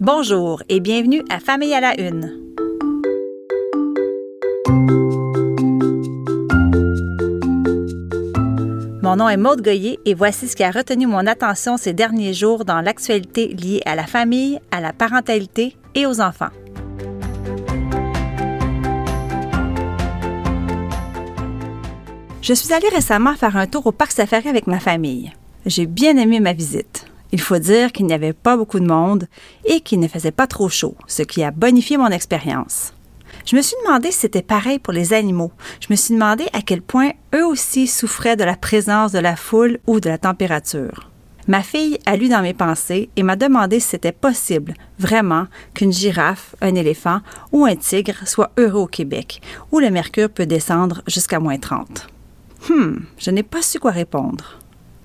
Bonjour et bienvenue à Famille à la Une. Mon nom est Maude Goyer et voici ce qui a retenu mon attention ces derniers jours dans l'actualité liée à la famille, à la parentalité et aux enfants. Je suis allée récemment faire un tour au parc safari avec ma famille. J'ai bien aimé ma visite. Il faut dire qu'il n'y avait pas beaucoup de monde et qu'il ne faisait pas trop chaud, ce qui a bonifié mon expérience. Je me suis demandé si c'était pareil pour les animaux. Je me suis demandé à quel point eux aussi souffraient de la présence de la foule ou de la température. Ma fille a lu dans mes pensées et m'a demandé si c'était possible, vraiment, qu'une girafe, un éléphant ou un tigre soit heureux au Québec, où le mercure peut descendre jusqu'à moins 30. Hum, je n'ai pas su quoi répondre.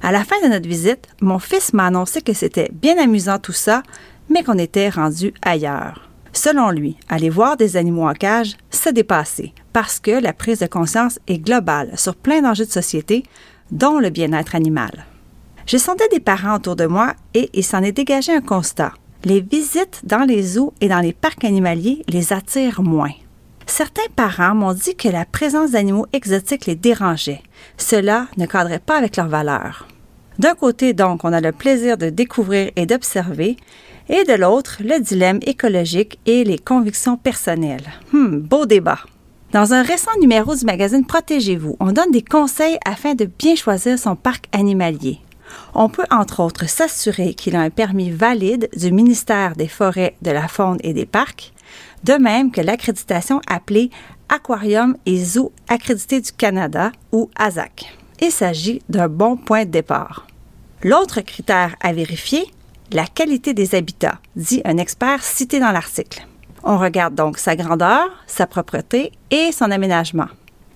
À la fin de notre visite, mon fils m'a annoncé que c'était bien amusant tout ça, mais qu'on était rendu ailleurs. Selon lui, aller voir des animaux en cage, c'est dépassé, parce que la prise de conscience est globale sur plein d'enjeux de société, dont le bien-être animal. J'ai sondé des parents autour de moi et il s'en est dégagé un constat. Les visites dans les zoos et dans les parcs animaliers les attirent moins. Certains parents m'ont dit que la présence d'animaux exotiques les dérangeait. Cela ne cadrait pas avec leurs valeurs. D'un côté, donc, on a le plaisir de découvrir et d'observer, et de l'autre, le dilemme écologique et les convictions personnelles. Hmm, beau débat. Dans un récent numéro du magazine Protégez-vous, on donne des conseils afin de bien choisir son parc animalier. On peut entre autres s'assurer qu'il a un permis valide du ministère des Forêts, de la Faune et des Parcs, de même que l'accréditation appelée Aquarium et Zoo accrédité du Canada ou ASAC. Il s'agit d'un bon point de départ. L'autre critère à vérifier, la qualité des habitats, dit un expert cité dans l'article. On regarde donc sa grandeur, sa propreté et son aménagement.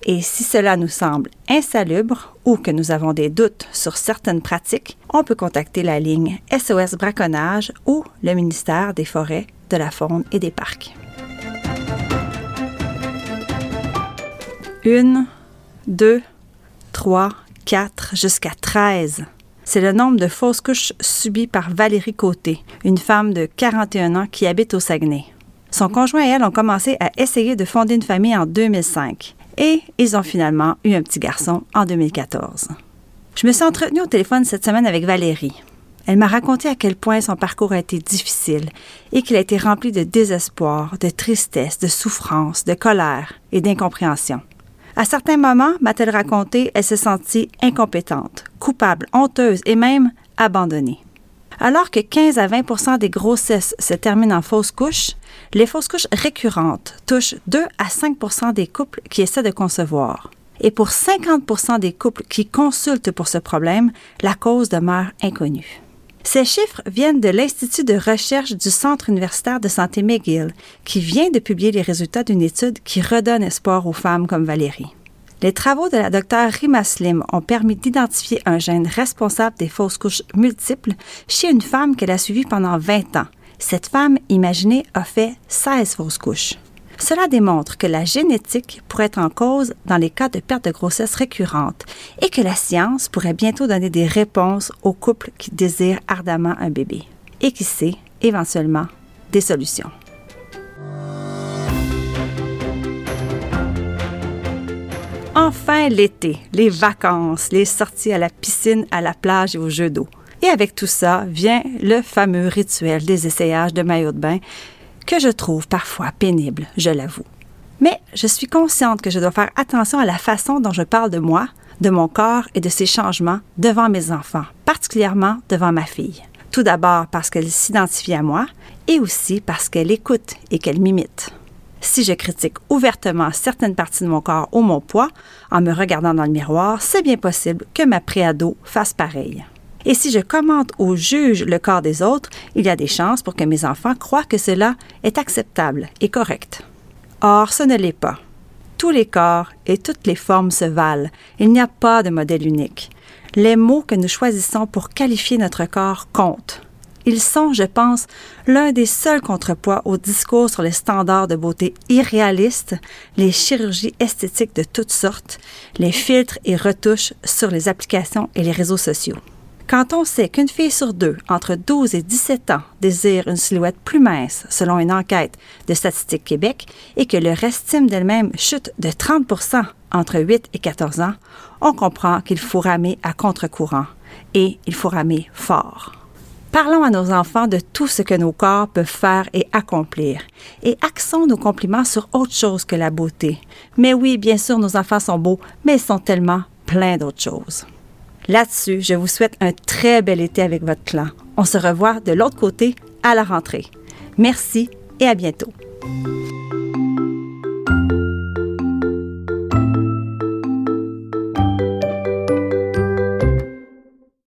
Et si cela nous semble insalubre ou que nous avons des doutes sur certaines pratiques, on peut contacter la ligne SOS Braconnage ou le ministère des Forêts, de la Faune et des Parcs. Une, deux, 3, 4 jusqu'à 13. C'est le nombre de fausses couches subies par Valérie Côté, une femme de 41 ans qui habite au Saguenay. Son conjoint et elle ont commencé à essayer de fonder une famille en 2005 et ils ont finalement eu un petit garçon en 2014. Je me suis entretenue au téléphone cette semaine avec Valérie. Elle m'a raconté à quel point son parcours a été difficile et qu'il a été rempli de désespoir, de tristesse, de souffrance, de colère et d'incompréhension. À certains moments, m'a-t-elle raconté, elle se sentit incompétente, coupable, honteuse et même abandonnée. Alors que 15 à 20 des grossesses se terminent en fausse couche, les fausses couches récurrentes touchent 2 à 5% des couples qui essaient de concevoir. Et pour 50% des couples qui consultent pour ce problème, la cause demeure inconnue. Ces chiffres viennent de l'Institut de recherche du Centre universitaire de santé McGill, qui vient de publier les résultats d'une étude qui redonne espoir aux femmes comme Valérie. Les travaux de la docteure Rima Slim ont permis d'identifier un gène responsable des fausses couches multiples chez une femme qu'elle a suivie pendant 20 ans. Cette femme, imaginée, a fait 16 fausses couches. Cela démontre que la génétique pourrait être en cause dans les cas de perte de grossesse récurrente et que la science pourrait bientôt donner des réponses aux couples qui désirent ardemment un bébé et qui sait, éventuellement, des solutions. Enfin l'été, les vacances, les sorties à la piscine, à la plage et aux jeux d'eau. Et avec tout ça vient le fameux rituel des essayages de maillot de bain que je trouve parfois pénible, je l'avoue. Mais je suis consciente que je dois faire attention à la façon dont je parle de moi, de mon corps et de ses changements devant mes enfants, particulièrement devant ma fille. Tout d'abord parce qu'elle s'identifie à moi et aussi parce qu'elle écoute et qu'elle m'imite. Si je critique ouvertement certaines parties de mon corps ou mon poids en me regardant dans le miroir, c'est bien possible que ma préado fasse pareil. Et si je commente ou juge le corps des autres, il y a des chances pour que mes enfants croient que cela est acceptable et correct. Or, ce ne l'est pas. Tous les corps et toutes les formes se valent. Il n'y a pas de modèle unique. Les mots que nous choisissons pour qualifier notre corps comptent. Ils sont, je pense, l'un des seuls contrepoids au discours sur les standards de beauté irréalistes, les chirurgies esthétiques de toutes sortes, les filtres et retouches sur les applications et les réseaux sociaux. Quand on sait qu'une fille sur deux, entre 12 et 17 ans, désire une silhouette plus mince, selon une enquête de Statistique Québec, et que leur estime d'elle-même chute de 30% entre 8 et 14 ans, on comprend qu'il faut ramer à contre-courant et il faut ramer fort. Parlons à nos enfants de tout ce que nos corps peuvent faire et accomplir, et axons nos compliments sur autre chose que la beauté. Mais oui, bien sûr, nos enfants sont beaux, mais ils sont tellement plein d'autres choses. Là-dessus, je vous souhaite un très bel été avec votre clan. On se revoit de l'autre côté à la rentrée. Merci et à bientôt.